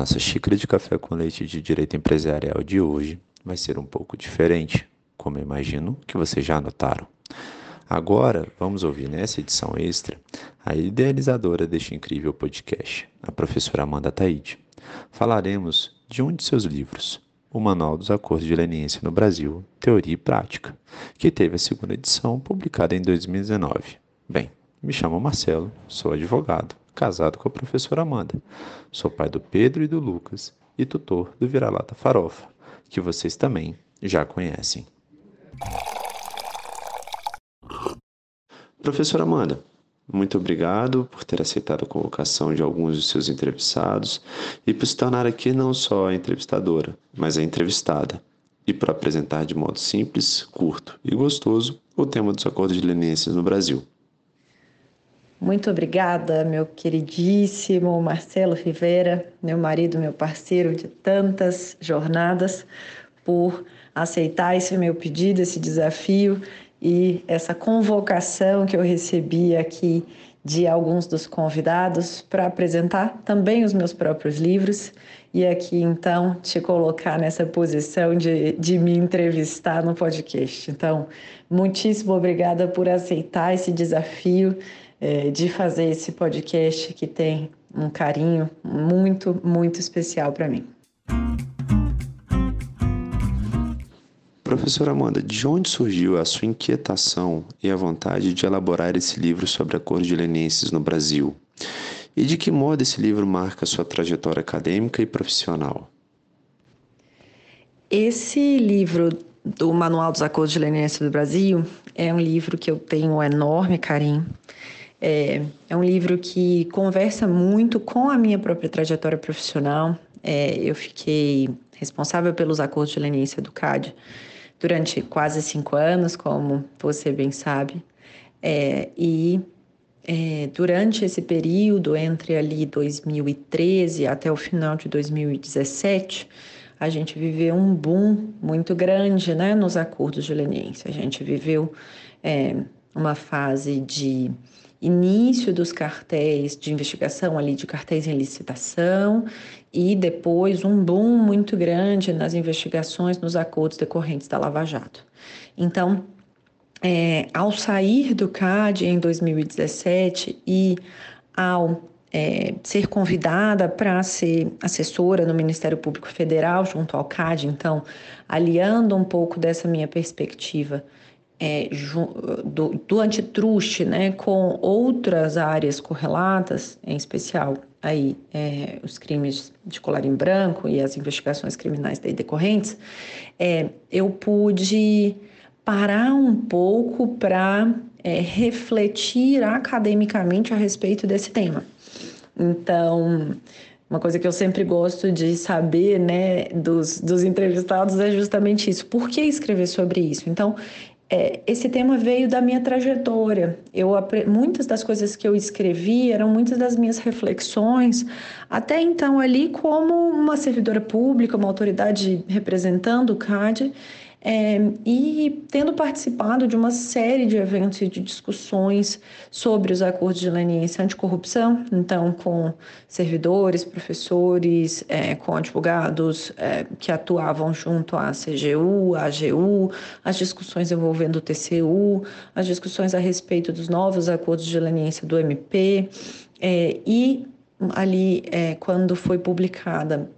Nossa xícara de café com leite de direito empresarial de hoje vai ser um pouco diferente, como imagino que vocês já notaram. Agora, vamos ouvir nessa edição extra a idealizadora deste incrível podcast, a professora Amanda Taide. Falaremos de um de seus livros, O Manual dos Acordos de Leniência no Brasil, Teoria e Prática, que teve a segunda edição publicada em 2019. Bem, me chamo Marcelo, sou advogado, casado com a professora Amanda. Sou pai do Pedro e do Lucas e tutor do Vira-Lata Farofa, que vocês também já conhecem. Professora Amanda, muito obrigado por ter aceitado a convocação de alguns dos seus entrevistados e por se tornar aqui não só a entrevistadora, mas a entrevistada, e por apresentar de modo simples, curto e gostoso o tema dos acordos de leniências no Brasil. Muito obrigada, meu queridíssimo Marcelo Rivera, meu marido, meu parceiro de tantas jornadas, por aceitar esse meu pedido, esse desafio e essa convocação que eu recebi aqui de alguns dos convidados para apresentar também os meus próprios livros e aqui então te colocar nessa posição de, de me entrevistar no podcast. Então, muitíssimo obrigada por aceitar esse desafio é, de fazer esse podcast que tem um carinho muito, muito especial para mim. Professora Amanda, de onde surgiu a sua inquietação e a vontade de elaborar esse livro sobre a cor de lenienses no Brasil? E de que modo esse livro marca sua trajetória acadêmica e profissional? Esse livro do Manual dos Acordos de Leniência do Brasil é um livro que eu tenho um enorme carinho. É, é um livro que conversa muito com a minha própria trajetória profissional. É, eu fiquei responsável pelos acordos de leniência do CAD durante quase cinco anos, como você bem sabe, é, e é, durante esse período, entre ali 2013 até o final de 2017, a gente viveu um boom muito grande né, nos acordos de leniência. A gente viveu é, uma fase de início dos cartéis de investigação ali de cartéis em licitação e depois um boom muito grande nas investigações nos acordos decorrentes da Lava Jato. Então, é, ao sair do CAD em 2017 e ao é, ser convidada para ser assessora no Ministério Público Federal junto ao CAD, então, aliando um pouco dessa minha perspectiva é, do, do antitruste né, com outras áreas correlatas, em especial aí é, os crimes de colar em branco e as investigações criminais daí decorrentes, é, eu pude parar um pouco para é, refletir academicamente a respeito desse tema. Então, uma coisa que eu sempre gosto de saber, né, dos, dos entrevistados é justamente isso. Por que escrever sobre isso? Então, é, esse tema veio da minha trajetória. Eu muitas das coisas que eu escrevi eram muitas das minhas reflexões, até então ali como uma servidora pública, uma autoridade representando o CAD, é, e tendo participado de uma série de eventos e de discussões sobre os acordos de leniência anticorrupção, então com servidores, professores, é, com advogados é, que atuavam junto à CGU, à AGU, as discussões envolvendo o TCU, as discussões a respeito dos novos acordos de leniência do MP, é, e ali, é, quando foi publicada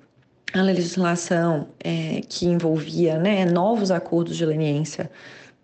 a legislação é, que envolvia né, novos acordos de leniência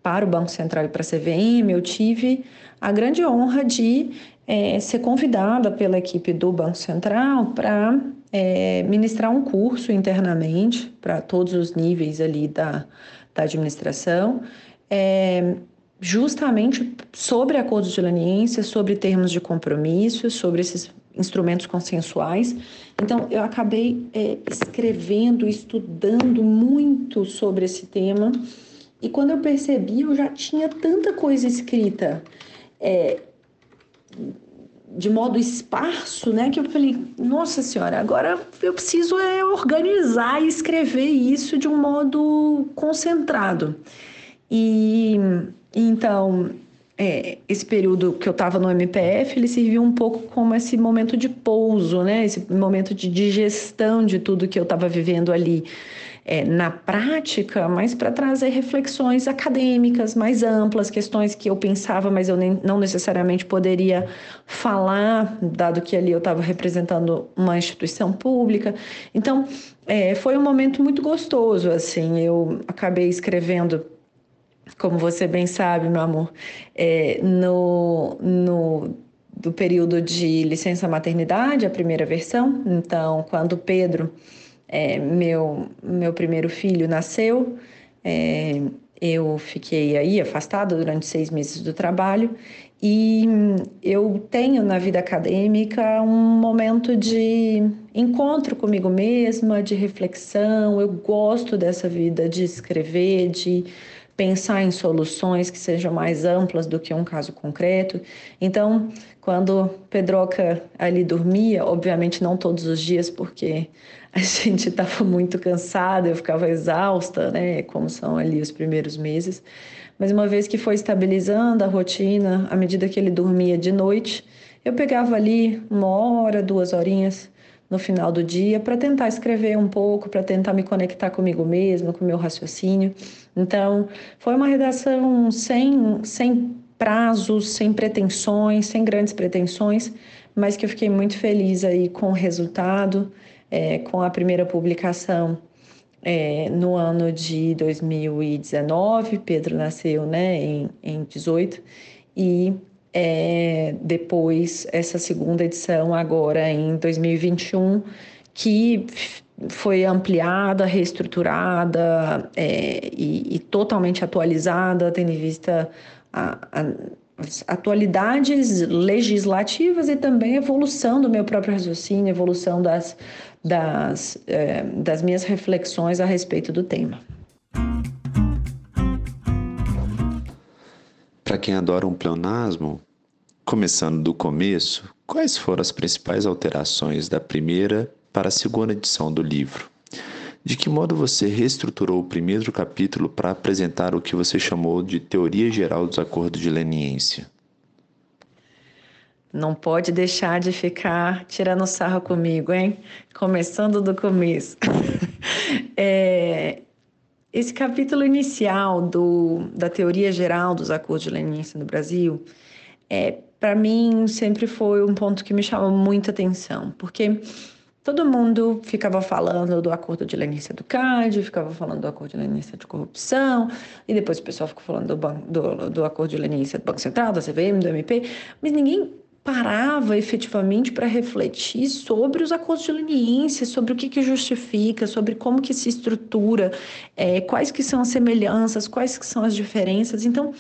para o Banco Central e para a CVM, eu tive a grande honra de é, ser convidada pela equipe do Banco Central para é, ministrar um curso internamente para todos os níveis ali da, da administração, é, justamente sobre acordos de leniência, sobre termos de compromisso, sobre esses instrumentos consensuais. Então, eu acabei é, escrevendo, estudando muito sobre esse tema, e quando eu percebi, eu já tinha tanta coisa escrita é, de modo esparso, né, que eu falei, nossa senhora, agora eu preciso é, organizar e escrever isso de um modo concentrado. E então é, esse período que eu estava no MPF, ele serviu um pouco como esse momento de pouso, né? Esse momento de digestão de tudo que eu estava vivendo ali é, na prática, mas para trazer reflexões acadêmicas mais amplas, questões que eu pensava, mas eu nem, não necessariamente poderia falar, dado que ali eu estava representando uma instituição pública. Então, é, foi um momento muito gostoso, assim. Eu acabei escrevendo como você bem sabe, meu amor, é, no, no do período de licença maternidade, a primeira versão. Então, quando Pedro, é, meu, meu primeiro filho, nasceu, é, eu fiquei aí afastada durante seis meses do trabalho e eu tenho na vida acadêmica um momento de encontro comigo mesma, de reflexão. Eu gosto dessa vida de escrever, de pensar em soluções que sejam mais amplas do que um caso concreto. Então, quando Pedroca ali dormia, obviamente não todos os dias, porque a gente estava muito cansada, eu ficava exausta, né? Como são ali os primeiros meses. Mas uma vez que foi estabilizando a rotina, à medida que ele dormia de noite, eu pegava ali uma hora, duas horinhas no final do dia para tentar escrever um pouco, para tentar me conectar comigo mesma, com o meu raciocínio. Então, foi uma redação sem, sem prazos, sem pretensões, sem grandes pretensões, mas que eu fiquei muito feliz aí com o resultado, é, com a primeira publicação é, no ano de 2019. Pedro nasceu né, em, em 18 e é, depois essa segunda edição agora em 2021 que foi ampliada, reestruturada é, e, e, totalmente atualizada, tendo em vista a, a, as atualidades legislativas e também evolução do meu próprio raciocínio, evolução das, das, é, das minhas reflexões a respeito do tema. Para quem adora um pleonasmo, começando do começo, quais foram as principais alterações da primeira para a segunda edição do livro? De que modo você reestruturou o primeiro capítulo para apresentar o que você chamou de Teoria Geral dos Acordos de Leniência? Não pode deixar de ficar tirando sarro comigo, hein? Começando do começo. é, esse capítulo inicial do, da Teoria Geral dos Acordos de Leniência no Brasil, é, para mim, sempre foi um ponto que me chamou muita atenção, porque todo mundo ficava falando do acordo de leniência do CAD, ficava falando do acordo de leniência de corrupção, e depois o pessoal ficou falando do, do, do acordo de leniência do Banco Central, da CVM, do MP, mas ninguém parava efetivamente para refletir sobre os acordos de leniência, sobre o que, que justifica, sobre como que se estrutura, é, quais que são as semelhanças, quais que são as diferenças. Então,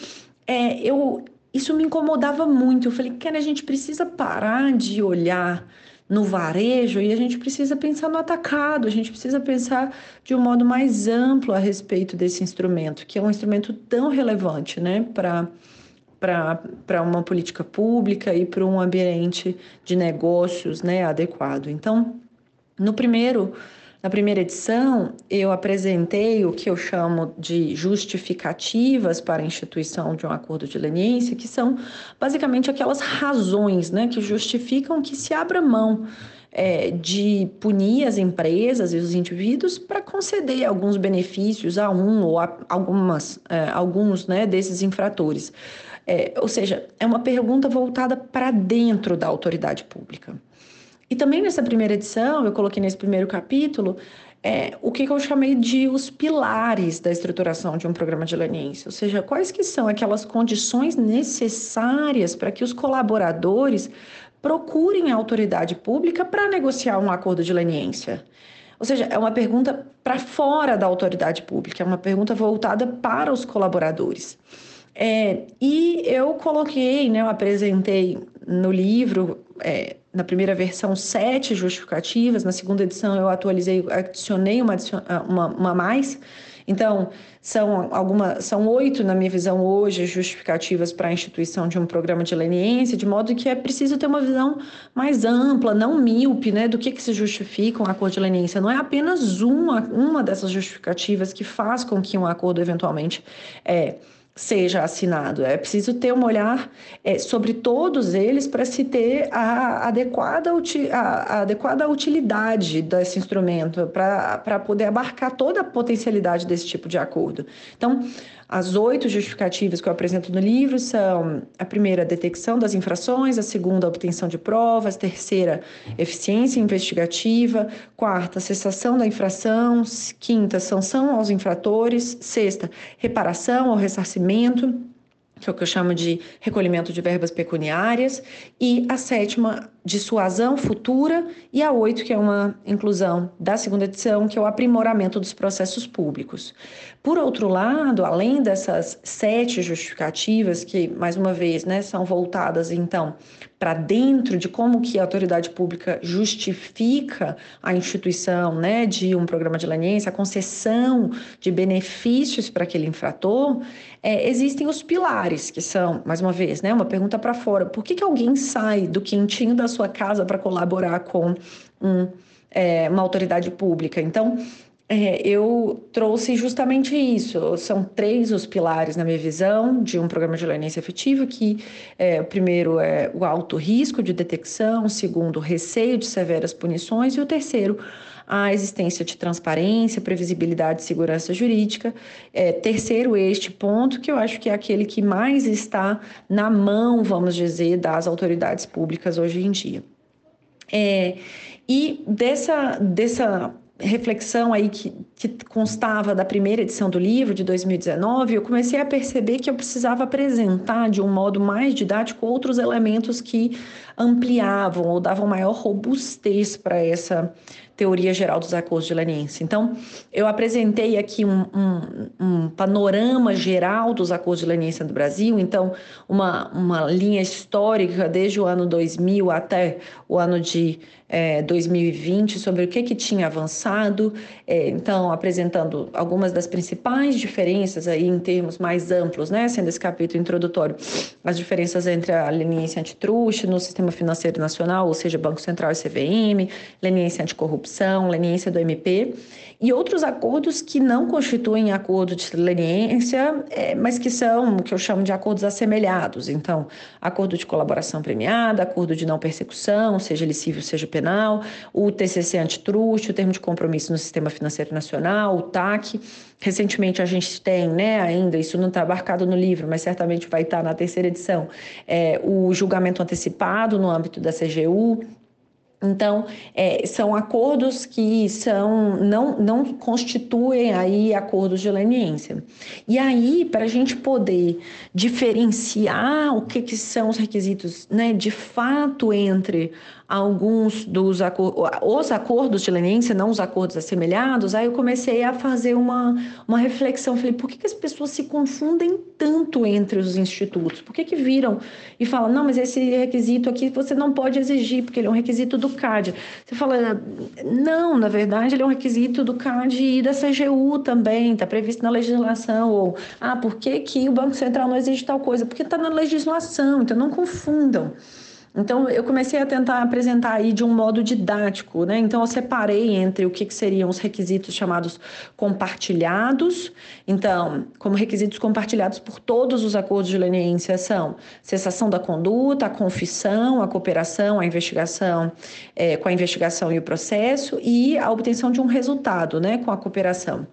é, eu isso me incomodava muito. Eu falei, que a gente precisa parar de olhar no varejo e a gente precisa pensar no atacado, a gente precisa pensar de um modo mais amplo a respeito desse instrumento, que é um instrumento tão relevante né, para uma política pública e para um ambiente de negócios né, adequado. Então, no primeiro na primeira edição, eu apresentei o que eu chamo de justificativas para a instituição de um acordo de leniência, que são basicamente aquelas razões né, que justificam que se abra mão é, de punir as empresas e os indivíduos para conceder alguns benefícios a um ou a algumas, é, alguns né, desses infratores. É, ou seja, é uma pergunta voltada para dentro da autoridade pública. E também nessa primeira edição, eu coloquei nesse primeiro capítulo, é, o que, que, eu chamei de os pilares da estruturação de um programa de leniência, ou seja, quais que são aquelas condições necessárias para que os colaboradores procurem a autoridade pública para negociar um acordo de leniência. Ou seja, é uma pergunta para fora da autoridade pública, é uma pergunta voltada para os colaboradores. É, e eu coloquei, né, eu apresentei no livro, é, na primeira versão, sete justificativas, na segunda edição eu atualizei, adicionei uma, uma, uma mais. Então, são, alguma, são oito, na minha visão, hoje, justificativas para a instituição de um programa de leniência, de modo que é preciso ter uma visão mais ampla, não míope, né, do que, que se justifica um acordo de leniência. Não é apenas uma, uma dessas justificativas que faz com que um acordo, eventualmente, é, seja assinado. É preciso ter um olhar é, sobre todos eles para se ter a adequada, a, adequada utilidade desse instrumento, para poder abarcar toda a potencialidade desse tipo de acordo. Então, as oito justificativas que eu apresento no livro são a primeira, a detecção das infrações, a segunda, a obtenção de provas, a terceira, eficiência investigativa, quarta, cessação da infração, quinta, sanção aos infratores, sexta, reparação ou ressarcimento, que é o que eu chamo de recolhimento de verbas pecuniárias, e a sétima, dissuasão futura, e a oito, que é uma inclusão da segunda edição, que é o aprimoramento dos processos públicos. Por outro lado, além dessas sete justificativas, que, mais uma vez, né, são voltadas, então, para dentro de como que a autoridade pública justifica a instituição né, de um programa de leniência, a concessão de benefícios para aquele infrator, é, existem os pilares, que são, mais uma vez, né, uma pergunta para fora: por que, que alguém sai do quentinho da sua casa para colaborar com um, é, uma autoridade pública? Então, é, eu trouxe justamente isso. São três os pilares, na minha visão, de um programa de leniência efetivo, que é, o primeiro é o alto risco de detecção, o segundo, o receio de severas punições, e o terceiro, a existência de transparência, previsibilidade e segurança jurídica. É, terceiro, este ponto, que eu acho que é aquele que mais está na mão, vamos dizer, das autoridades públicas hoje em dia. É, e dessa, dessa reflexão aí que, que constava da primeira edição do livro de 2019, eu comecei a perceber que eu precisava apresentar de um modo mais didático outros elementos que ampliavam ou davam maior robustez para essa teoria geral dos acordos de leniência. Então, eu apresentei aqui um, um, um, panorama geral dos acordos de leniência do Brasil, então, uma, uma linha histórica desde o ano 2000 até o ano de é, 2020 sobre o que, que tinha avançado, é, então apresentando algumas das principais diferenças aí em termos mais amplos, né, sendo esse capítulo introdutório, as diferenças entre a leniência antitruste no sistema financeiro nacional, ou seja, Banco Central e CVM, leniência anticorrupção, leniência do MP, e outros acordos que não constituem acordo de leniência, é, mas que são o que eu chamo de acordos assemelhados. Então, acordo de colaboração premiada, acordo de não persecução, seja ele civil, seja penal, o TCC antitruste, o termo de compromisso no sistema financeiro nacional, o TAC. Recentemente a gente tem, né, ainda, isso não está abarcado no livro, mas certamente vai estar na terceira edição, é, o julgamento antecipado no âmbito da CGU, então, é, são acordos que são, não, não constituem aí acordos de leniência. E aí, para a gente poder diferenciar o que, que são os requisitos né, de fato entre alguns dos os acordos de leniência, não os acordos assemelhados, aí eu comecei a fazer uma, uma reflexão. Falei, por que, que as pessoas se confundem tanto entre os institutos? Por que, que viram e falam, não, mas esse requisito aqui você não pode exigir, porque ele é um requisito do CAD. Você fala, não, na verdade, ele é um requisito do CAD e da CGU também, está previsto na legislação. Ou, ah, por que, que o Banco Central não exige tal coisa? Porque está na legislação, então não confundam. Então, eu comecei a tentar apresentar aí de um modo didático, né? Então, eu separei entre o que, que seriam os requisitos chamados compartilhados. Então, como requisitos compartilhados por todos os acordos de leniência são cessação da conduta, a confissão, a cooperação, a investigação, é, com a investigação e o processo, e a obtenção de um resultado, né? Com a cooperação.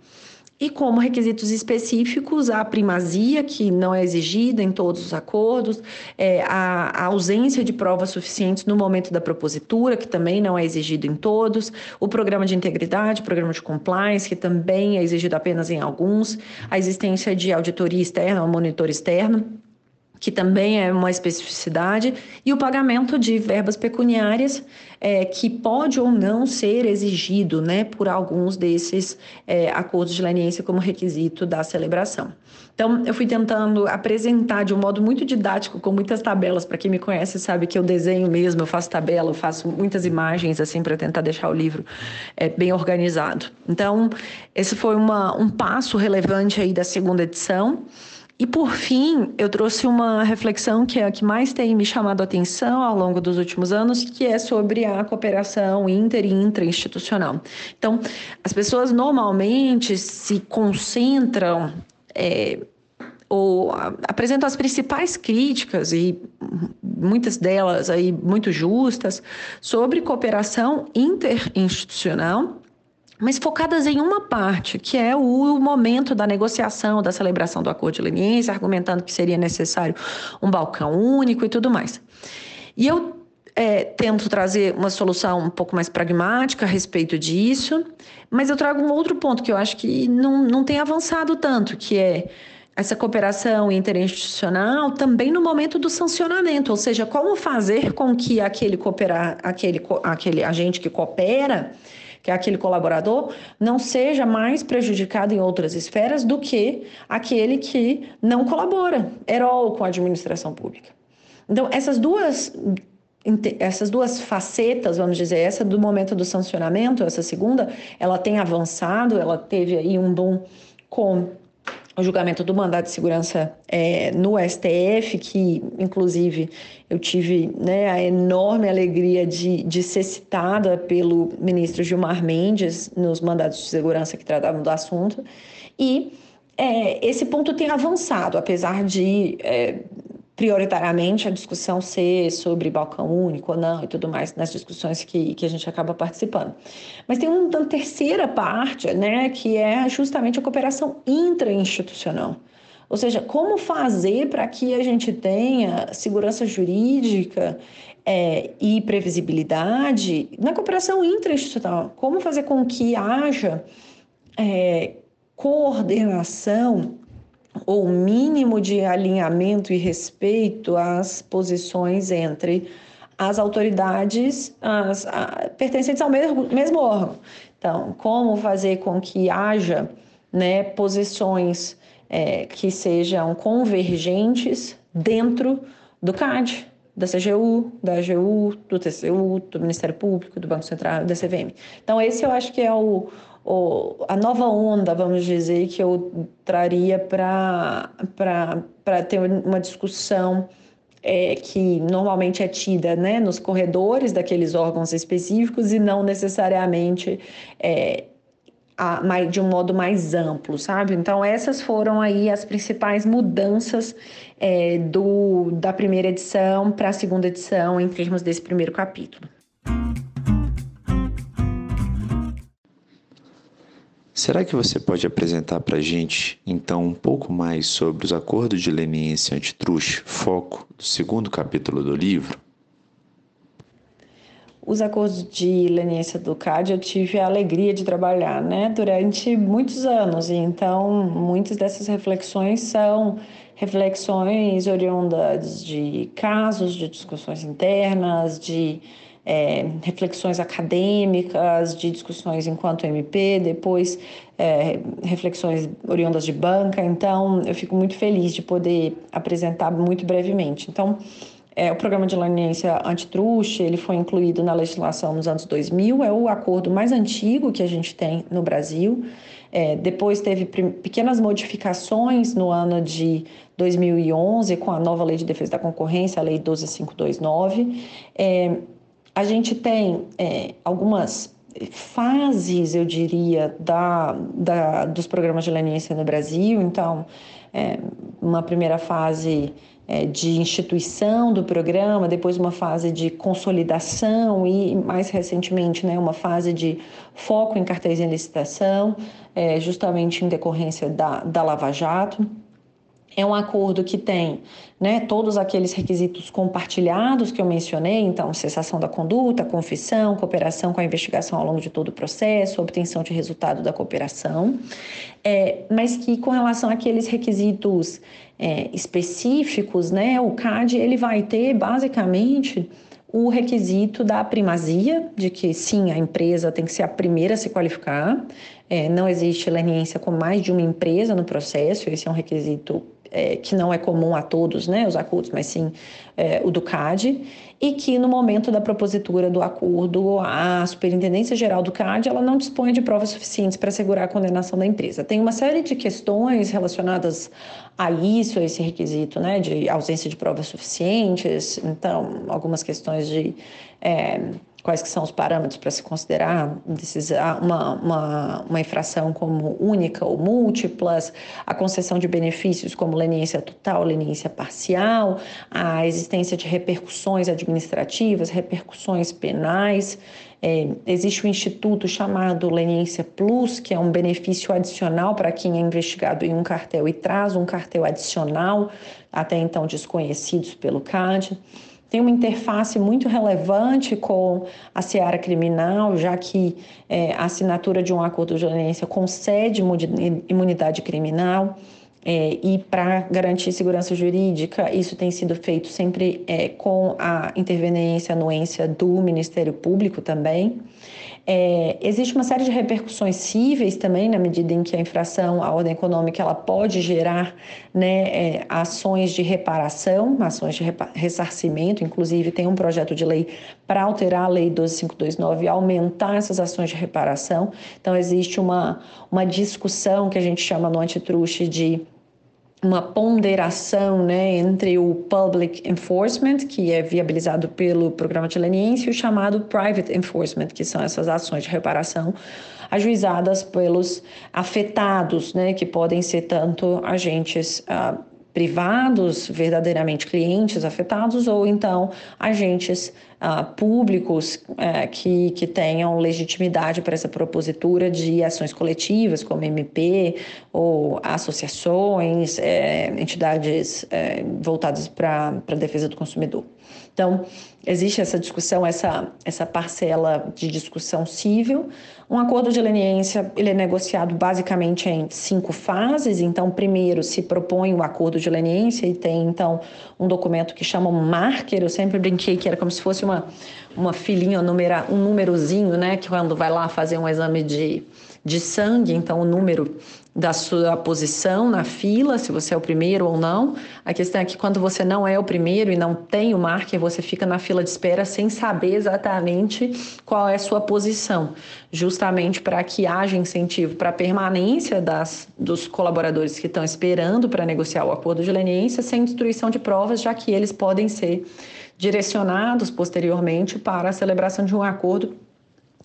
E como requisitos específicos, a primazia, que não é exigida em todos os acordos, é, a, a, ausência de provas suficientes no momento da propositura, que também não é exigido em todos, o programa de integridade, programa de compliance, que também é exigido apenas em alguns, a existência de auditoria externa, ou monitor externo, que também é uma especificidade, e o pagamento de verbas pecuniárias, é, que pode ou não ser exigido né, por alguns desses é, acordos de leniência como requisito da celebração. Então, eu fui tentando apresentar de um modo muito didático, com muitas tabelas. Para quem me conhece, sabe que eu desenho mesmo, eu faço tabela, eu faço muitas imagens, assim, para tentar deixar o livro é, bem organizado. Então, esse foi uma, um passo relevante aí da segunda edição. E por fim, eu trouxe uma reflexão que é a que mais tem me chamado a atenção ao longo dos últimos anos, que é sobre a cooperação inter e intrainstitucional. Então, as pessoas normalmente se concentram é, ou apresentam as principais críticas e muitas delas aí muito justas sobre cooperação interinstitucional mas focadas em uma parte, que é o momento da negociação, da celebração do acordo de leniência, argumentando que seria necessário um balcão único e tudo mais. E eu é, tento trazer uma solução um pouco mais pragmática a respeito disso, mas eu trago um outro ponto que eu acho que não, não tem avançado tanto, que é essa cooperação interinstitucional também no momento do sancionamento, ou seja, como fazer com que aquele cooperar, aquele, aquele agente que coopera que aquele colaborador, não seja mais prejudicado em outras esferas do que aquele que não colabora, herol com a administração pública. Então, essas duas essas duas facetas, vamos dizer, essa do momento do sancionamento, essa segunda, ela tem avançado, ela teve aí um boom com o julgamento do mandado de segurança é, no STF, que inclusive eu tive né, a enorme alegria de, de ser citada pelo ministro Gilmar Mendes nos mandados de segurança que tratavam do assunto. E é, esse ponto tem avançado, apesar de é, prioritariamente a discussão ser sobre balcão único ou não e tudo mais nas discussões que, que a gente acaba participando. Mas tem uma terceira parte, né, que é justamente a cooperação intrainstitucional. Ou seja, como fazer para que a gente tenha segurança jurídica é, e previsibilidade na cooperação intrainstitucional? Como fazer com que haja é, coordenação ou mínimo de alinhamento e respeito às posições entre as autoridades as, a, pertencentes ao mesmo, mesmo órgão. Então, como fazer com que haja né, posições é, que sejam convergentes dentro do CAD, da CGU, da AGU, do TCU, do Ministério Público, do Banco Central, da CVM. Então, esse eu acho que é o, a nova onda, vamos dizer, que eu traria para ter uma discussão é, que normalmente é tida né, nos corredores daqueles órgãos específicos e não necessariamente é, a, de um modo mais amplo, sabe? Então, essas foram aí as principais mudanças é, do, da primeira edição para a segunda edição em termos desse primeiro capítulo. Será que você pode apresentar para a gente, então, um pouco mais sobre os acordos de leniência antitruste, foco do segundo capítulo do livro? Os acordos de leniência do CAD eu tive a alegria de trabalhar né, durante muitos anos, então muitas dessas reflexões são reflexões oriundas de casos, de discussões internas, de é, reflexões acadêmicas, de discussões enquanto MP, depois é, reflexões oriundas de banca. Então, eu fico muito feliz de poder apresentar muito brevemente. Então, é, o programa de leniência antitruste, ele foi incluído na legislação nos anos 2000, é o acordo mais antigo que a gente tem no Brasil. É, depois teve pequenas modificações no ano de 2011 com a nova Lei de Defesa da Concorrência, a Lei 12529. É, a gente tem é, algumas fases, eu diria, da, da, dos programas de leniência no Brasil. Então, é, uma primeira fase é, de instituição do programa, depois uma fase de consolidação e, mais recentemente, né, uma fase de foco em cartéis em licitação, é, justamente em decorrência da, da Lava Jato. É um acordo que tem né, todos aqueles requisitos compartilhados que eu mencionei, então, cessação da conduta, confissão, cooperação com a investigação ao longo de todo o processo, obtenção de resultado da cooperação, é, mas que com relação àqueles requisitos é, específicos, né, o CAD ele vai ter basicamente o requisito da primazia, de que sim, a empresa tem que ser a primeira a se qualificar, é, não existe leniência com mais de uma empresa no processo, esse é um requisito é, que não é comum a todos, né, os acordos, mas sim é, o do CAD, e que no momento da propositura do acordo, a Superintendência Geral do CAD ela não dispõe de provas suficientes para assegurar a condenação da empresa. Tem uma série de questões relacionadas a isso, a esse requisito, né, de ausência de provas suficientes, então algumas questões de é, quais que são os parâmetros para se considerar uma, uma, uma infração como única ou múltiplas, a concessão de benefícios como leniência total, leniência parcial, a existência de repercussões administrativas, repercussões penais. É, existe um instituto chamado Leniência Plus, que é um benefício adicional para quem é investigado em um cartel e traz um cartel adicional, até então desconhecidos pelo CAD tem uma interface muito relevante com a seara criminal, já que é, a assinatura de um acordo de leniência concede imunidade criminal. É, e para garantir segurança jurídica, isso tem sido feito sempre é, com a interveniência, anuência do Ministério Público também. É, existe uma série de repercussões cíveis também, na medida em que a infração à ordem econômica ela pode gerar né, é, ações de reparação, ações de ressarcimento. Inclusive, tem um projeto de lei para alterar a Lei 12529 e aumentar essas ações de reparação. Então, existe uma, uma discussão que a gente chama no antitruste de uma ponderação né, entre o public enforcement, que é viabilizado pelo programa leniência, e o chamado private enforcement, que são essas ações de reparação ajuizadas pelos afetados, né, que podem ser tanto agentes uh, privados, verdadeiramente clientes afetados, ou então agentes uh, públicos uh, que, que tenham legitimidade para essa propositura de ações coletivas, como MP ou associações, eh, entidades eh, voltadas para a defesa do consumidor. Então, existe essa discussão, essa, essa parcela de discussão civil. Um acordo de leniência ele é negociado basicamente em cinco fases. Então, primeiro se propõe o acordo de leniência e tem, então, um documento que chama um marker. Eu sempre brinquei que era como se fosse uma, uma um, numera, um númerozinho, né? Que quando vai lá fazer um exame de, de sangue, então o número da sua posição na fila, se você é o primeiro ou não. A questão é que quando você não é o primeiro e não tem o marker, você fica na fila de espera sem saber exatamente qual é a sua posição, justamente para que haja incentivo para a permanência das, dos colaboradores que estão esperando para negociar o acordo de leniência sem destruição de provas, já que eles podem ser direcionados posteriormente para a celebração de um acordo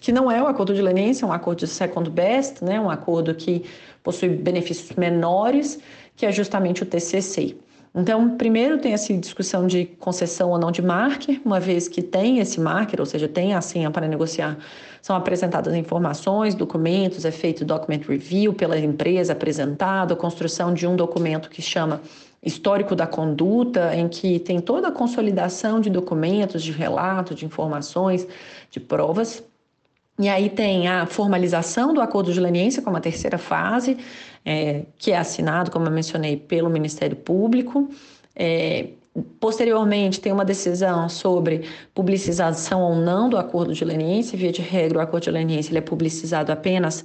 que não é o acordo de leniência, é um acordo de second best, né, um acordo que possui benefícios menores, que é justamente o TCC. Então, primeiro tem essa discussão de concessão ou não de marker, uma vez que tem esse marker, ou seja, tem a senha para negociar, são apresentadas informações, documentos, é feito document review pela empresa apresentado, a construção de um documento que chama histórico da conduta, em que tem toda a consolidação de documentos, de relatos, de informações, de provas. E aí tem a formalização do acordo de leniência como a terceira fase, é, que é assinado, como eu mencionei, pelo Ministério Público. É, posteriormente, tem uma decisão sobre publicização ou não do acordo de leniência. Via de regra, o acordo de leniência ele é publicizado apenas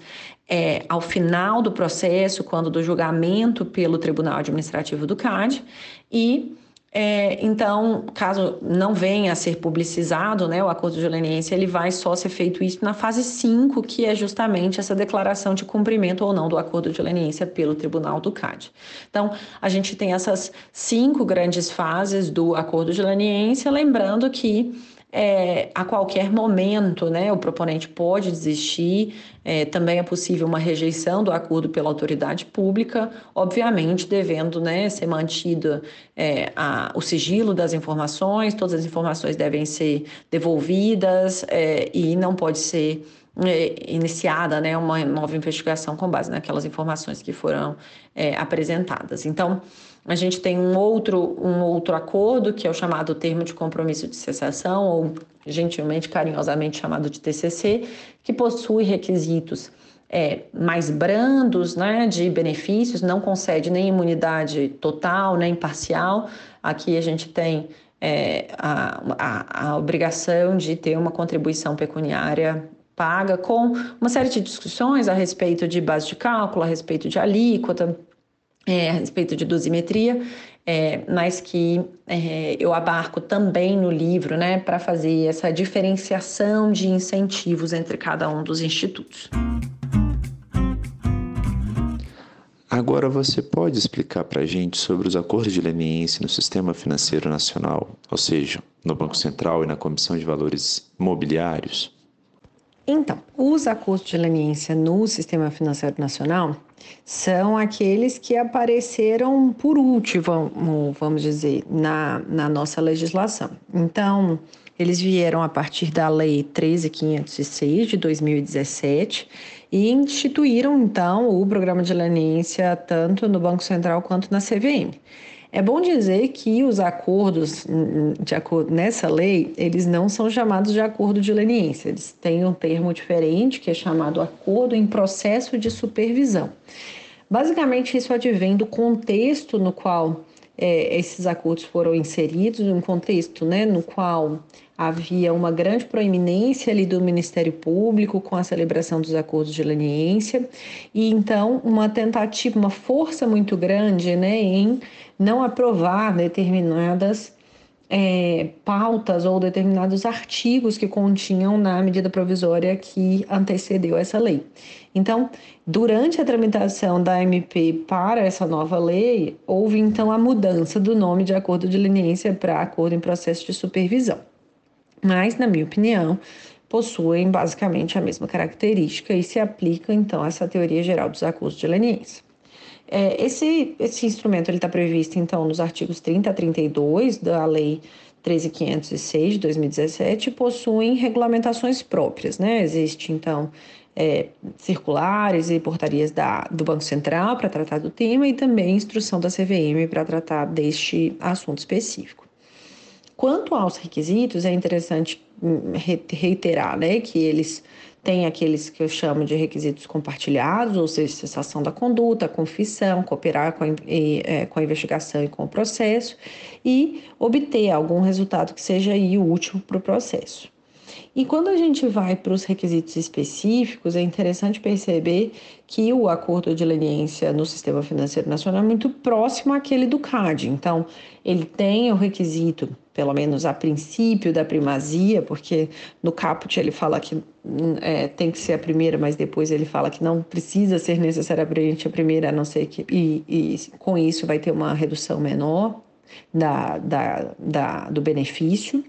é, ao final do processo, quando do julgamento pelo Tribunal Administrativo do CAD. E é, então, caso não venha a ser publicizado né, o acordo de leniência, ele vai só ser feito isso na fase 5, que é justamente essa declaração de cumprimento ou não do acordo de leniência pelo Tribunal do CAD. Então, a gente tem essas cinco grandes fases do acordo de leniência, lembrando que é, a qualquer momento, né, o proponente pode desistir, é, também é possível uma rejeição do acordo pela autoridade pública, obviamente devendo né, ser mantido é, a, o sigilo das informações, todas as informações devem ser devolvidas é, e não pode ser é, iniciada né, uma nova investigação com base naquelas informações que foram é, apresentadas. Então, a gente tem um outro, um outro acordo, que é o chamado Termo de Compromisso de Cessação, ou gentilmente, carinhosamente chamado de TCC, que possui requisitos é, mais brandos né, de benefícios, não concede nem imunidade total, nem parcial. Aqui a gente tem é, a, a, a obrigação de ter uma contribuição pecuniária paga, com uma série de discussões a respeito de base de cálculo, a respeito de alíquota, é, a respeito de dosimetria, é, mas que é, eu abarco também no livro, né, para fazer essa diferenciação de incentivos entre cada um dos institutos. Agora você pode explicar para a gente sobre os acordos de leniência no sistema financeiro nacional, ou seja, no Banco Central e na Comissão de Valores Mobiliários? Então, os acordos de leniência no sistema financeiro nacional são aqueles que apareceram por último, vamos dizer, na, na nossa legislação. Então, eles vieram a partir da Lei 13506 de 2017 e instituíram então o programa de leniência tanto no Banco Central quanto na CVM. É bom dizer que os acordos de acordo nessa lei, eles não são chamados de acordo de leniência, eles têm um termo diferente que é chamado acordo em processo de supervisão. Basicamente, isso advém do contexto no qual é, esses acordos foram inseridos, um contexto né, no qual havia uma grande proeminência ali do Ministério Público com a celebração dos acordos de leniência e então uma tentativa, uma força muito grande né, em não aprovar determinadas é, pautas ou determinados artigos que continham na medida provisória que antecedeu essa lei. Então, durante a tramitação da MP para essa nova lei, houve então a mudança do nome de acordo de leniência para acordo em processo de supervisão mas, na minha opinião, possuem basicamente a mesma característica e se aplica então a essa teoria geral dos acordos de leniência. É, esse, esse instrumento está previsto então nos artigos 30 a 32 da Lei 13.506 de 2017 possuem regulamentações próprias, né? Existe então é, circulares e portarias da, do Banco Central para tratar do tema e também instrução da CVM para tratar deste assunto específico. Quanto aos requisitos, é interessante hum, reiterar né, que eles têm aqueles que eu chamo de requisitos compartilhados, ou seja, cessação da conduta, confissão, cooperar com a, é, com a investigação e com o processo, e obter algum resultado que seja aí útil para o processo. E quando a gente vai para os requisitos específicos, é interessante perceber que o acordo de leniência no sistema financeiro nacional é muito próximo àquele do CAD. Então, ele tem o requisito, pelo menos a princípio, da primazia, porque no caput ele fala que é, tem que ser a primeira, mas depois ele fala que não precisa ser necessariamente a primeira, a não ser que. E, e com isso vai ter uma redução menor da, da, da do benefício.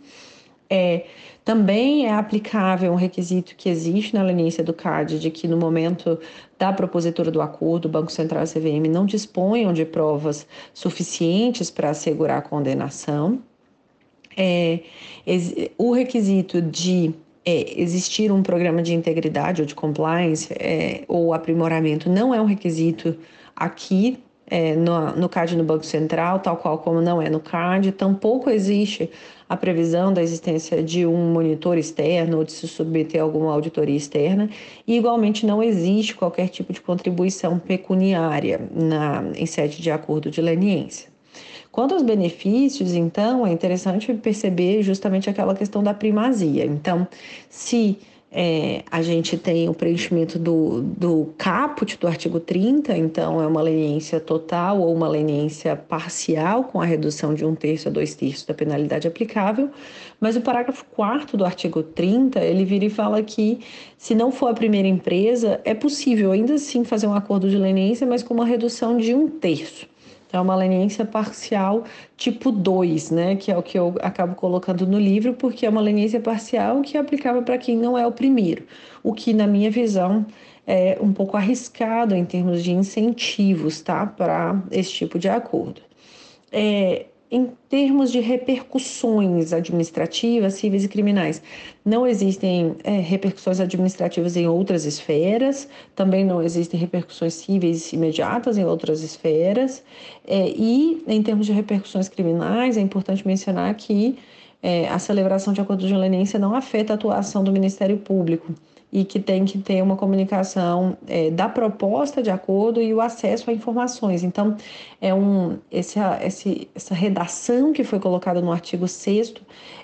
É, também é aplicável um requisito que existe na leniência do CAD de que no momento da propositura do acordo, o Banco Central e a CVM não disponham de provas suficientes para assegurar a condenação. É, o requisito de é, existir um programa de integridade ou de compliance é, ou aprimoramento não é um requisito aqui é, no, no CAD no Banco Central, tal qual como não é no CAD, tampouco existe a previsão da existência de um monitor externo ou de se submeter a alguma auditoria externa, e igualmente não existe qualquer tipo de contribuição pecuniária na, em sede de acordo de leniência. Quanto aos benefícios, então, é interessante perceber justamente aquela questão da primazia. Então, se é, a gente tem o preenchimento do, do caput do artigo 30, então é uma leniência total ou uma leniência parcial, com a redução de um terço a dois terços da penalidade aplicável. Mas o parágrafo 4 do artigo 30, ele vira e fala que, se não for a primeira empresa, é possível ainda assim fazer um acordo de leniência, mas com uma redução de um terço. É uma leniência parcial tipo 2, né? Que é o que eu acabo colocando no livro, porque é uma leniência parcial que é aplicável para quem não é o primeiro. O que, na minha visão, é um pouco arriscado em termos de incentivos, tá? Para esse tipo de acordo. É, em termos de repercussões administrativas, cíveis e criminais, não existem é, repercussões administrativas em outras esferas, também não existem repercussões cíveis imediatas em outras esferas, é, e em termos de repercussões criminais, é importante mencionar que é, a celebração de acordo de leniência não afeta a atuação do Ministério Público e que tem que ter uma comunicação é, da proposta de acordo e o acesso a informações. Então, é um, esse, esse, essa redação que foi colocada no artigo 6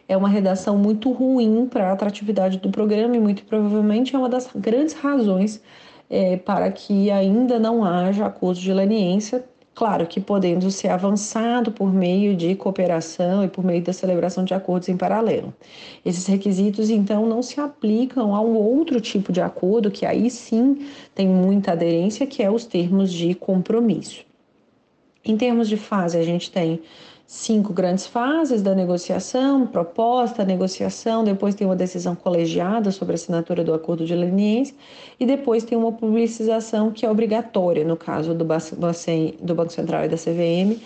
é uma redação muito ruim para a atratividade do programa e muito provavelmente é uma das grandes razões é, para que ainda não haja acordo de leniência Claro que podendo ser avançado por meio de cooperação e por meio da celebração de acordos em paralelo. Esses requisitos, então, não se aplicam a um outro tipo de acordo que aí sim tem muita aderência, que é os termos de compromisso. Em termos de fase, a gente tem cinco grandes fases da negociação, proposta, negociação, depois tem uma decisão colegiada sobre a assinatura do acordo de leniência e depois tem uma publicização que é obrigatória no caso do, do Banco Central e da CVM,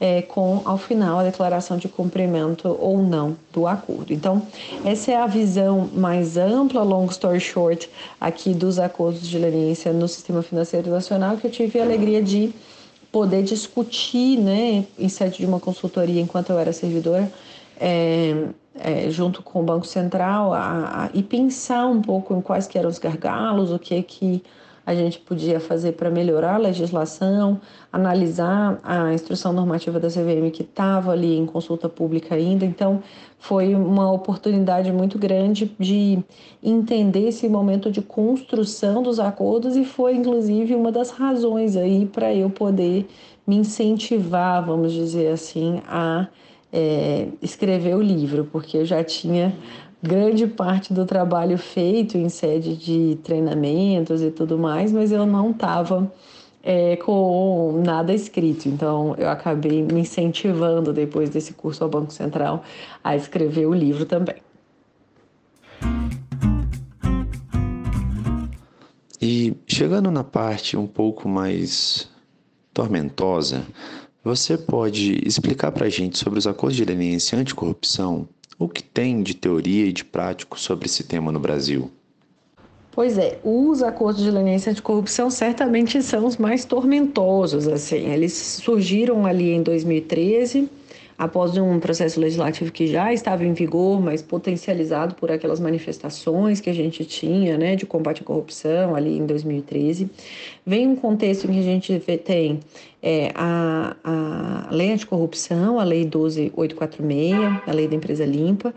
é, com ao final a declaração de cumprimento ou não do acordo. Então, essa é a visão mais ampla, long story short, aqui dos acordos de leniência no sistema financeiro nacional que eu tive a alegria de poder discutir, né, em sede de uma consultoria enquanto eu era servidora, é, é, junto com o Banco Central, a, a, e pensar um pouco em quais que eram os gargalos, o que que a gente podia fazer para melhorar a legislação, analisar a instrução normativa da CVM que estava ali em consulta pública ainda. Então, foi uma oportunidade muito grande de entender esse momento de construção dos acordos e foi, inclusive, uma das razões aí para eu poder me incentivar, vamos dizer assim, a é, escrever o livro, porque eu já tinha grande parte do trabalho feito em sede de treinamentos e tudo mais, mas eu não estava é, com nada escrito. Então, eu acabei me incentivando depois desse curso ao Banco Central a escrever o livro também. E chegando na parte um pouco mais tormentosa, você pode explicar para a gente sobre os acordos de leniência anticorrupção o que tem de teoria e de prático sobre esse tema no Brasil? Pois é, os acordos de leniência anticorrupção certamente são os mais tormentosos, assim. Eles surgiram ali em 2013 após um processo legislativo que já estava em vigor, mas potencializado por aquelas manifestações que a gente tinha, né, de combate à corrupção ali em 2013. Vem um contexto em que a gente tem é, a, a lei anticorrupção, a lei 12846, a lei da empresa limpa,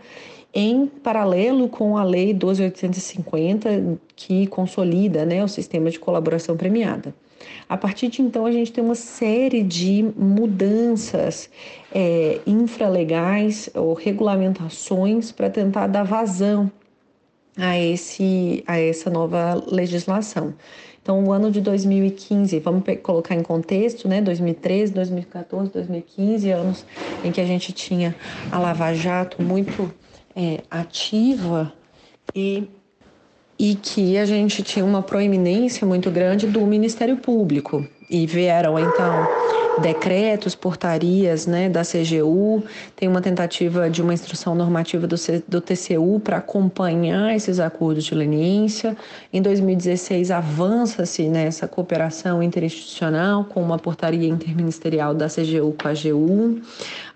em paralelo com a lei 12850, que consolida né, o sistema de colaboração premiada. A partir de então, a gente tem uma série de mudanças é, infralegais ou regulamentações para tentar dar vazão a, esse, a essa nova legislação. Então, o ano de 2015, vamos colocar em contexto, né? 2013, 2014, 2015, anos em que a gente tinha a Lava Jato muito é, ativa e e que a gente tinha uma proeminência muito grande do Ministério Público. E vieram, então, decretos, portarias né, da CGU, tem uma tentativa de uma instrução normativa do, C, do TCU para acompanhar esses acordos de leniência. Em 2016, avança-se nessa cooperação interinstitucional com uma portaria interministerial da CGU com a AGU.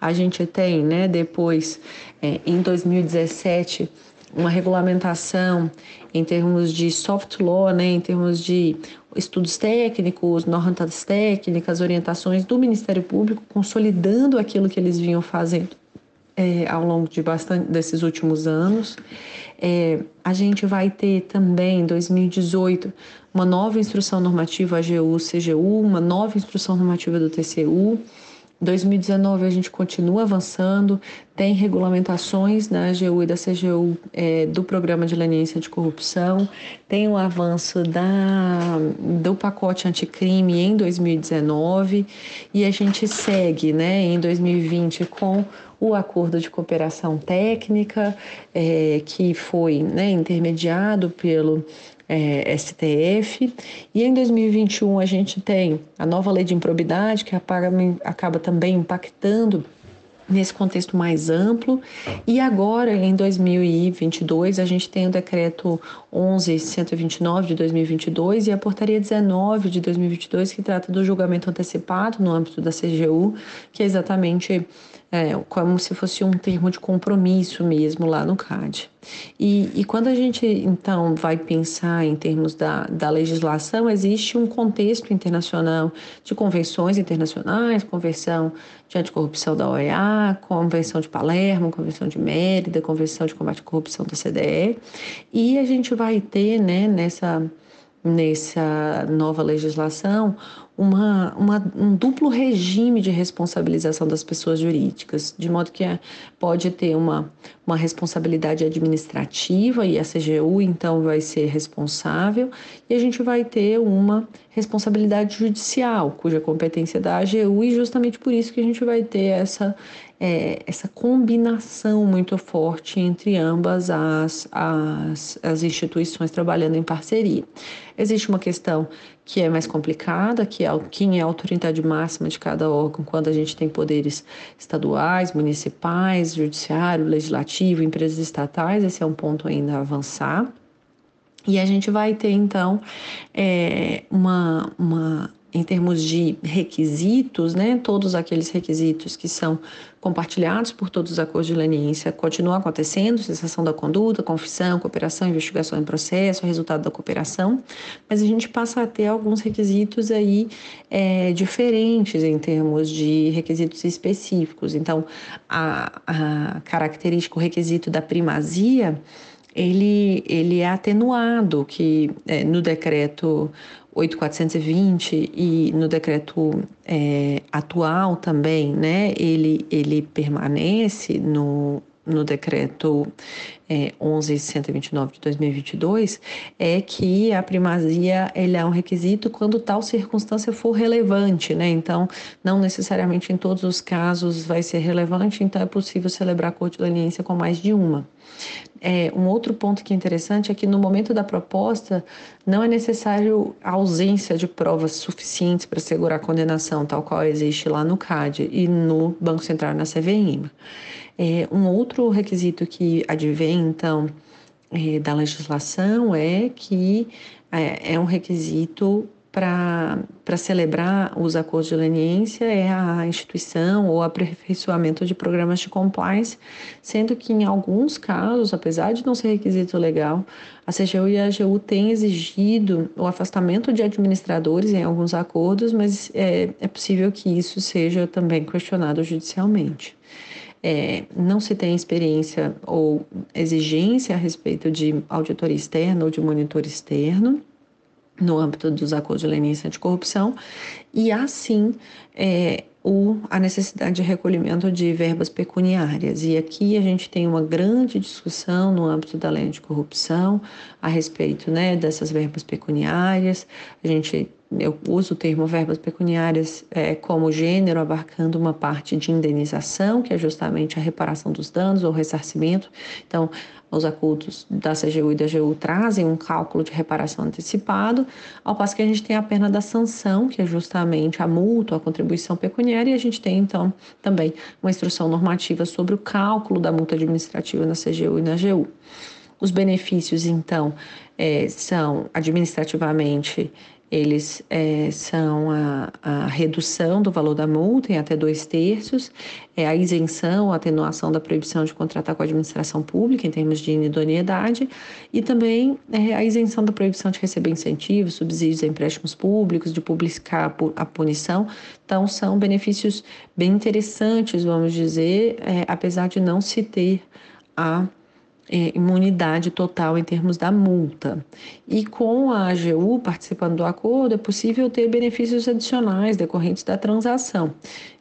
A gente tem, né, depois, é, em 2017, uma regulamentação em termos de soft law, né, em termos de estudos técnicos, normas técnicas, orientações do Ministério Público, consolidando aquilo que eles vinham fazendo é, ao longo de bastante desses últimos anos. É, a gente vai ter também em 2018 uma nova instrução normativa AGU-CGU, uma nova instrução normativa do TCU 2019 a gente continua avançando, tem regulamentações na AGU e da CGU é, do programa de leniência de corrupção, tem o avanço da, do pacote anticrime em 2019 e a gente segue né, em 2020 com o acordo de cooperação técnica, é, que foi né, intermediado pelo é, STF. E em 2021 a gente tem a nova lei de improbidade, que acaba, também impactando nesse contexto mais amplo. E agora, em 2022, a gente tem o decreto 11.129 de 2022 e a portaria 19 de 2022, que trata do julgamento antecipado no âmbito da CGU, que é exatamente é, como se fosse um termo de compromisso mesmo lá no CAD. E, e quando a gente então vai pensar em termos da, da legislação, existe um contexto internacional de convenções internacionais, convenção de anticorrupção da OEA, convenção de Palermo, convenção de Mérida, convenção de combate à corrupção da CDE, e a gente vai ter né, nessa nessa nova legislação uma, uma, um duplo regime de responsabilização das pessoas jurídicas, de modo que é, pode ter uma, uma responsabilidade administrativa e a CGU então vai ser responsável, e a gente vai ter uma responsabilidade judicial, cuja competência é da AGU, e justamente por isso que a gente vai ter essa, é, essa combinação muito forte entre ambas as, as, as instituições trabalhando em parceria. Existe uma questão que é mais complicada, que é quem é a autoridade máxima de cada órgão, quando a gente tem poderes estaduais, municipais, judiciário, legislativo, empresas estatais, esse é um ponto ainda a avançar. E a gente vai ter, então, é, uma, uma em termos de requisitos, né, todos aqueles requisitos que são compartilhados por todos os acordos de leniência continuam acontecendo, cessação da conduta, confissão, cooperação, investigação em processo, resultado da cooperação, mas a gente passa a ter alguns requisitos aí é, diferentes em termos de requisitos específicos. Então, a, a característica, o requisito da primazia, ele, ele é atenuado, que é, no decreto 8420 e no decreto é, atual também, né, ele, ele permanece no, no decreto é, 11.129 de 2022 é que a primazia ele é um requisito quando tal circunstância for relevante, né? Então, não necessariamente em todos os casos vai ser relevante, então é possível celebrar a corte de leniência com mais de uma. É, um outro ponto que é interessante é que no momento da proposta não é necessário a ausência de provas suficientes para assegurar a condenação, tal qual existe lá no CAD e no Banco Central na CVM. É, um outro requisito que advém, então, é, da legislação é que é, é um requisito para celebrar os acordos de leniência é a instituição ou aperfeiçoamento de programas de compliance, sendo que em alguns casos, apesar de não ser requisito legal, a CGU e a AGU têm exigido o afastamento de administradores em alguns acordos, mas é, é possível que isso seja também questionado judicialmente. É, não se tem experiência ou exigência a respeito de auditoria externa ou de monitor externo, no âmbito dos acordos de leniência anticorrupção, e assim é, o, a necessidade de recolhimento de verbas pecuniárias. E aqui a gente tem uma grande discussão no âmbito da lei de corrupção a respeito né, dessas verbas pecuniárias. A gente eu uso o termo verbas pecuniárias é, como gênero, abarcando uma parte de indenização, que é justamente a reparação dos danos ou ressarcimento. Então, os acordos da CGU e da AGU trazem um cálculo de reparação antecipado, ao passo que a gente tem a pena da sanção, que é justamente a multa, a contribuição pecuniária, e a gente tem, então, também uma instrução normativa sobre o cálculo da multa administrativa na CGU e na AGU. Os benefícios, então, é, são administrativamente eles é, são a, a, redução do valor da multa em até dois terços, é a isenção, a atenuação da proibição de contratar com a administração pública em termos de inidoneidade e também é, a isenção da proibição de receber incentivos, subsídios a empréstimos públicos, de publicar a punição. Então, são benefícios bem interessantes, vamos dizer, é, apesar de não se ter a é, imunidade total em termos da multa. E com a AGU participando do acordo, é possível ter benefícios adicionais decorrentes da transação.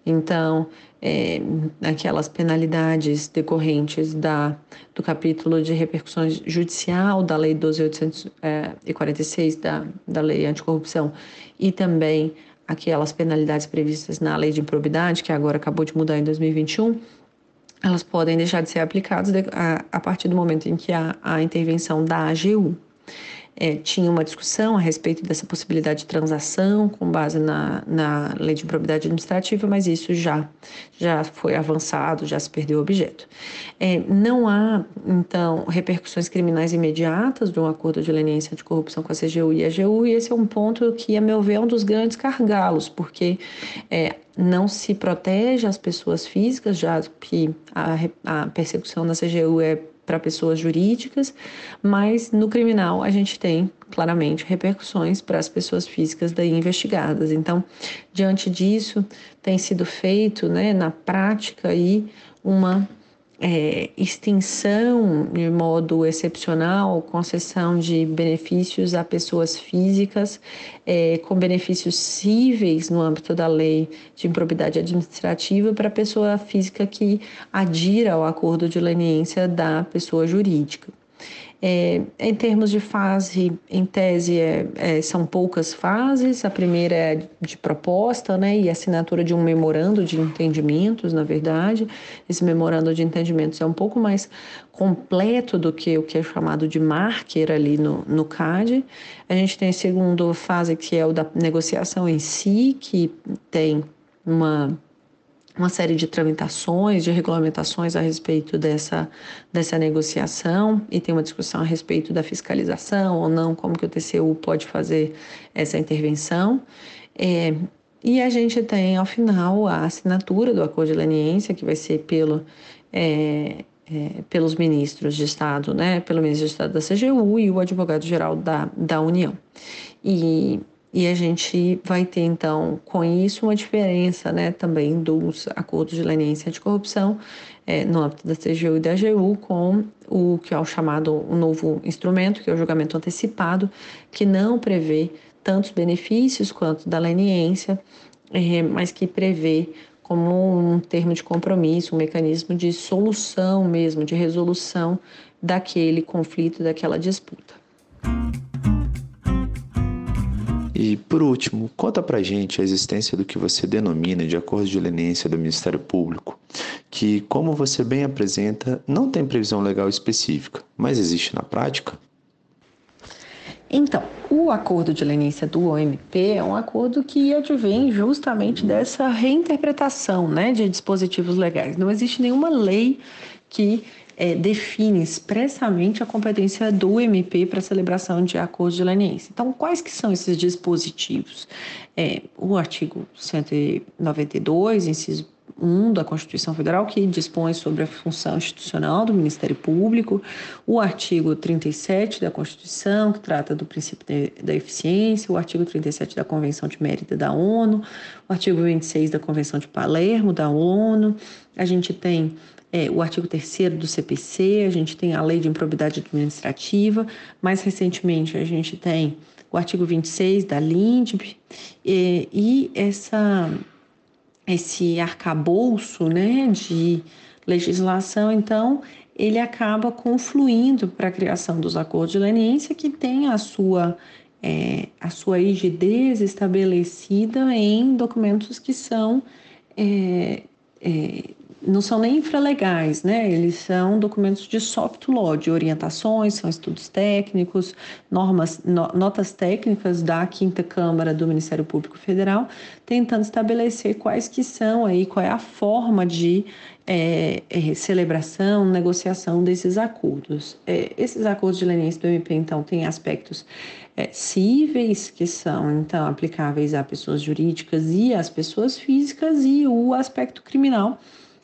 Então, é, aquelas penalidades decorrentes da, do capítulo de repercussões judicial da Lei 12.846, é, da, da Lei Anticorrupção, e também aquelas penalidades previstas na Lei de Improbidade, que agora acabou de mudar em 2021, elas podem deixar de ser aplicadas a, partir do momento em que há a intervenção da AGU. É, tinha uma discussão a respeito dessa possibilidade de transação com base na, na lei de propriedade administrativa, mas isso já, já foi avançado, já se perdeu o objeto. É, não há, então, repercussões criminais imediatas de um acordo de leniência de corrupção com a CGU e a AGU, e esse é um ponto que, a meu ver, é um dos grandes cargalos, porque é, não se protege as pessoas físicas, já que a, a persecução na CGU é para pessoas jurídicas, mas no criminal a gente tem claramente repercussões para as pessoas físicas daí investigadas. Então, diante disso, tem sido feito, né, na prática aí uma é, extinção de modo excepcional, concessão de benefícios a pessoas físicas é, com benefícios cíveis no âmbito da lei de improbidade administrativa para a pessoa física que adira ao acordo de leniência da pessoa jurídica. É, em termos de fase, em tese, é, é, são poucas fases. A primeira é de proposta né, e assinatura de um memorando de entendimentos, na verdade. Esse memorando de entendimentos é um pouco mais completo do que o que é chamado de marker ali no, no CAD. A gente tem a segunda fase, que é o da negociação em si, que tem uma uma série de tramitações, de regulamentações a respeito dessa, dessa negociação e tem uma discussão a respeito da fiscalização ou não, como que o TCU pode fazer essa intervenção. É, e a gente tem, ao final, a assinatura do acordo de leniência, que vai ser pelo, é, é, pelos ministros de Estado, né, pelo ministro de Estado da CGU e o advogado-geral da, da União. E e a gente vai ter, então, com isso, uma diferença né, também dos acordos de leniência anticorrupção é, no âmbito da CGU e da AGU com o que é o chamado novo instrumento, que é o julgamento antecipado, que não prevê tantos benefícios quanto da leniência, é, mas que prevê como um termo de compromisso, um mecanismo de solução mesmo, de resolução daquele conflito, daquela disputa. E, por último, conta pra gente a existência do que você denomina de acordo de leniência do Ministério Público, que, como você bem apresenta, não tem previsão legal específica, mas existe na prática? Então, o acordo de leniência do OMP é um acordo que advém justamente dessa reinterpretação né, de dispositivos legais. Não existe nenhuma lei que é, define expressamente a competência do MP para celebração de acordos de leniência. Então, quais que são esses dispositivos? É, o artigo 192, inciso 1 da Constituição Federal, que dispõe sobre a função institucional do Ministério Público, o artigo 37 da Constituição, que trata do princípio de, da eficiência, o artigo 37 da Convenção de Mérida da ONU, o artigo 26 da Convenção de Palermo da ONU, a gente tem é, o artigo 3 do CPC, a gente tem a Lei de Improbidade Administrativa, mais recentemente a gente tem o artigo 26 da LINDB, e, e essa, esse arcabouço né, de legislação, então, ele acaba confluindo para a criação dos acordos de leniência, que tem a sua, é, a sua rigidez estabelecida em documentos que são é, é, não são nem infralegais, né? Eles são documentos de soft law, de orientações, são estudos técnicos, normas, no, notas técnicas da Quinta Câmara do Ministério Público Federal, tentando estabelecer quais que são aí, qual é a forma de é, é, celebração, negociação desses acordos. É, esses acordos de leniência do MP, então, têm aspectos é, cíveis, que são, então, aplicáveis a pessoas jurídicas e às pessoas físicas, e o aspecto criminal,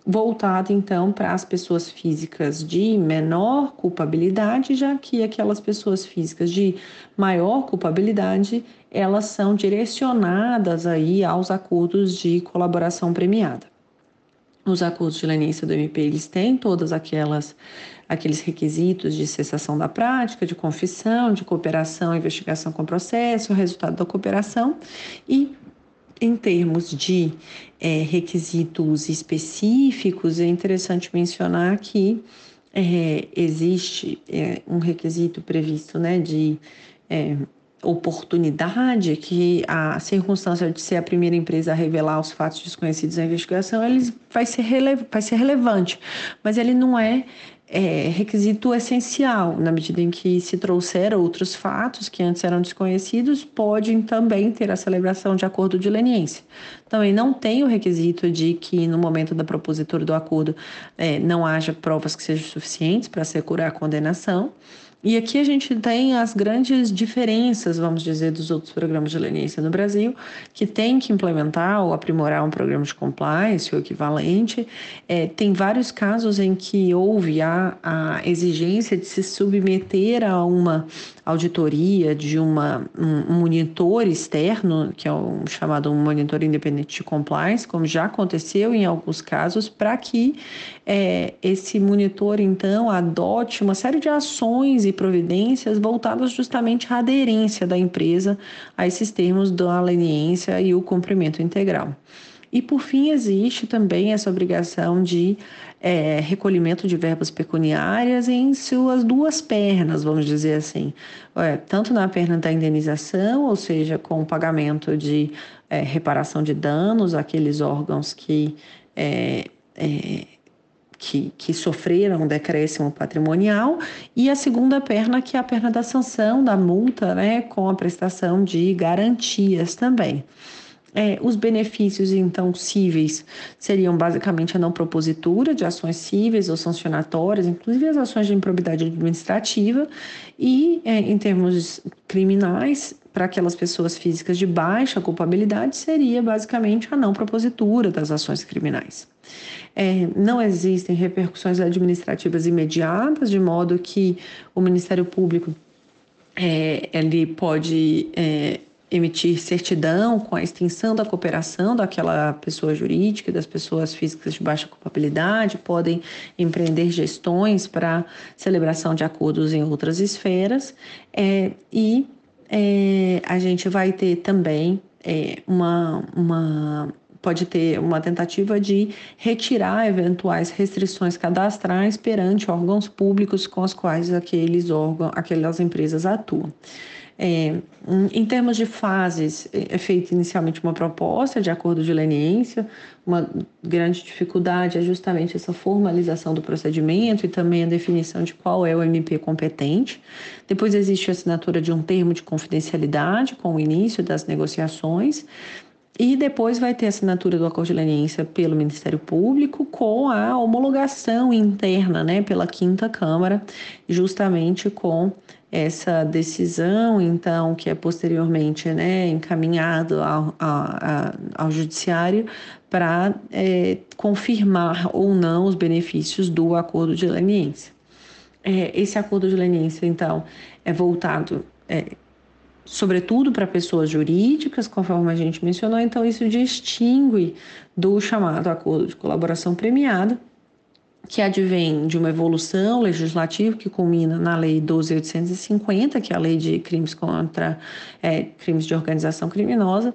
voltado então para as pessoas físicas de menor culpabilidade, já que aquelas pessoas físicas de maior culpabilidade, elas são direcionadas aí aos acordos de colaboração premiada. Os acordos de leniência do MP, eles têm todas aquelas aqueles requisitos de cessação da prática, de confissão, de cooperação, investigação com processo, resultado da cooperação e em termos de é, requisitos específicos, é interessante mencionar que é, existe é, um requisito previsto né, de é, oportunidade que a circunstância de ser a primeira empresa a revelar os fatos desconhecidos da investigação ele vai ser, vai ser relevante, mas ele não é é, requisito essencial, na medida em que se trouxer outros fatos que antes eram desconhecidos, podem também ter a celebração de acordo de leniência. Também não tem o requisito de que no momento da propositura do acordo é, não haja provas que sejam suficientes para assegurar a condenação. E aqui a gente tem as grandes diferenças, vamos dizer, dos outros programas de leniência no Brasil, que tem que implementar ou aprimorar um programa de compliance ou equivalente. É, tem vários casos em que houve a, a exigência de se submeter a uma auditoria de uma, um monitor externo, que é um chamado monitor independente de compliance, como já aconteceu em alguns casos, para que é, esse monitor, então, adote uma série de ações e providências voltadas justamente à aderência da empresa a esses termos da leniência e o cumprimento integral. E, por fim, existe também essa obrigação de é, recolhimento de verbas pecuniárias em suas duas pernas, vamos dizer assim, é, tanto na perna da indenização, ou seja, com o pagamento de é, reparação de danos àqueles órgãos que, é, é, que, que sofreram um decréscimo patrimonial, e a segunda perna, que é a perna da sanção, da multa, né, com a prestação de garantias também. É, os benefícios, então, cíveis seriam basicamente a não propositura de ações cíveis ou sancionatórias, inclusive as ações de improbidade administrativa, e, é, em termos criminais, para aquelas pessoas físicas de baixa culpabilidade, seria basicamente a não propositura das ações criminais. É, não existem repercussões administrativas imediatas, de modo que o Ministério Público é, ele pode é, emitir certidão com a extinção da cooperação daquela pessoa jurídica das pessoas físicas de baixa culpabilidade, podem empreender gestões para celebração de acordos em outras esferas é, e é, a gente vai ter também é, uma, uma pode ter uma tentativa de retirar eventuais restrições cadastrais perante órgãos públicos com os quais aqueles órgãos, aquelas empresas atuam. É, em termos de fases, é feita inicialmente uma proposta de acordo de leniência. Uma grande dificuldade é justamente essa formalização do procedimento e também a definição de qual é o MP competente. Depois existe a assinatura de um termo de confidencialidade com o início das negociações. E depois vai ter a assinatura do acordo de leniência pelo Ministério Público com a homologação interna, né, pela quinta Câmara, justamente com essa decisão, então, que é posteriormente né, encaminhado ao, ao, ao judiciário para é, confirmar ou não os benefícios do acordo de leniência. É, esse acordo de leniência, então, é voltado, é, sobretudo, para pessoas jurídicas, conforme a gente mencionou, então, isso distingue do chamado acordo de colaboração premiada, que advém de uma evolução legislativa que culmina na Lei 12.850, que é a lei de crimes contra é, crimes de organização criminosa,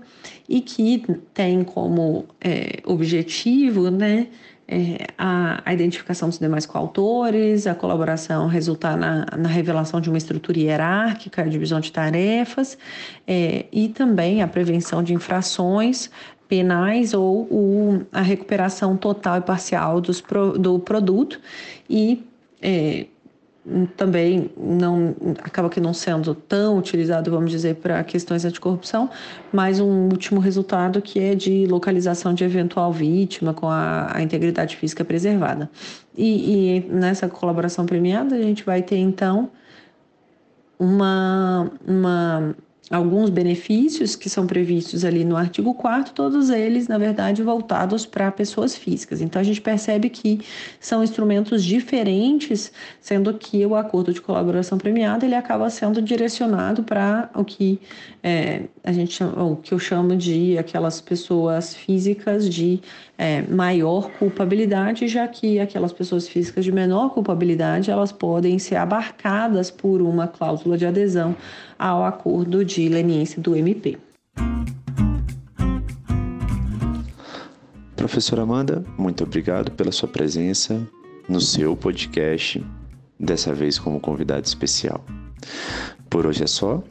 e que tem como é, objetivo né, é, a, a, identificação dos demais coautores, a colaboração resultar na, na, revelação de uma estrutura hierárquica, a divisão de tarefas, é, e também a prevenção de infrações penais ou o, a recuperação total e parcial dos, do produto e é, também não acaba que não sendo tão utilizado, vamos dizer, para questões anticorrupção, mas um último resultado que é de localização de eventual vítima com a, a integridade física preservada. E, e nessa colaboração premiada a gente vai ter então uma, uma alguns benefícios que são previstos ali no artigo 4 todos eles, na verdade, voltados para pessoas físicas. Então, a gente percebe que são instrumentos diferentes, sendo que o acordo de colaboração premiada ele acaba sendo direcionado para o que é, a gente o que eu chamo de aquelas pessoas físicas de é, maior culpabilidade, já que aquelas pessoas físicas de menor culpabilidade elas podem ser abarcadas por uma cláusula de adesão ao acordo de leniência do MP. Professora Amanda, muito obrigado pela sua presença no seu podcast, dessa vez como convidado especial. Por hoje é só.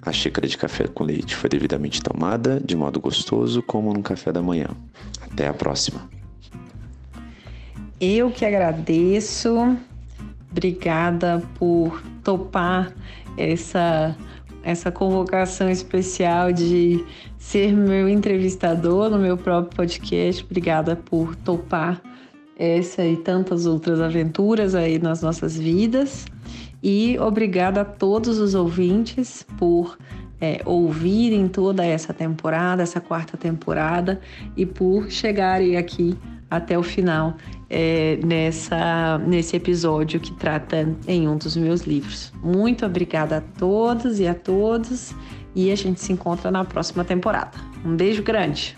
A xícara de café com leite foi devidamente tomada, de modo gostoso, como no café da manhã. Até a próxima. Eu que agradeço. Obrigada por topar essa essa convocação especial de ser meu entrevistador no meu próprio podcast. Obrigada por topar essa e tantas outras aventuras aí nas nossas vidas. E obrigada a todos os ouvintes por é, ouvirem toda essa temporada, essa quarta temporada, e por chegarem aqui até o final é, nessa, nesse episódio que trata em um dos meus livros. Muito obrigada a todos e a todos, e a gente se encontra na próxima temporada. Um beijo grande!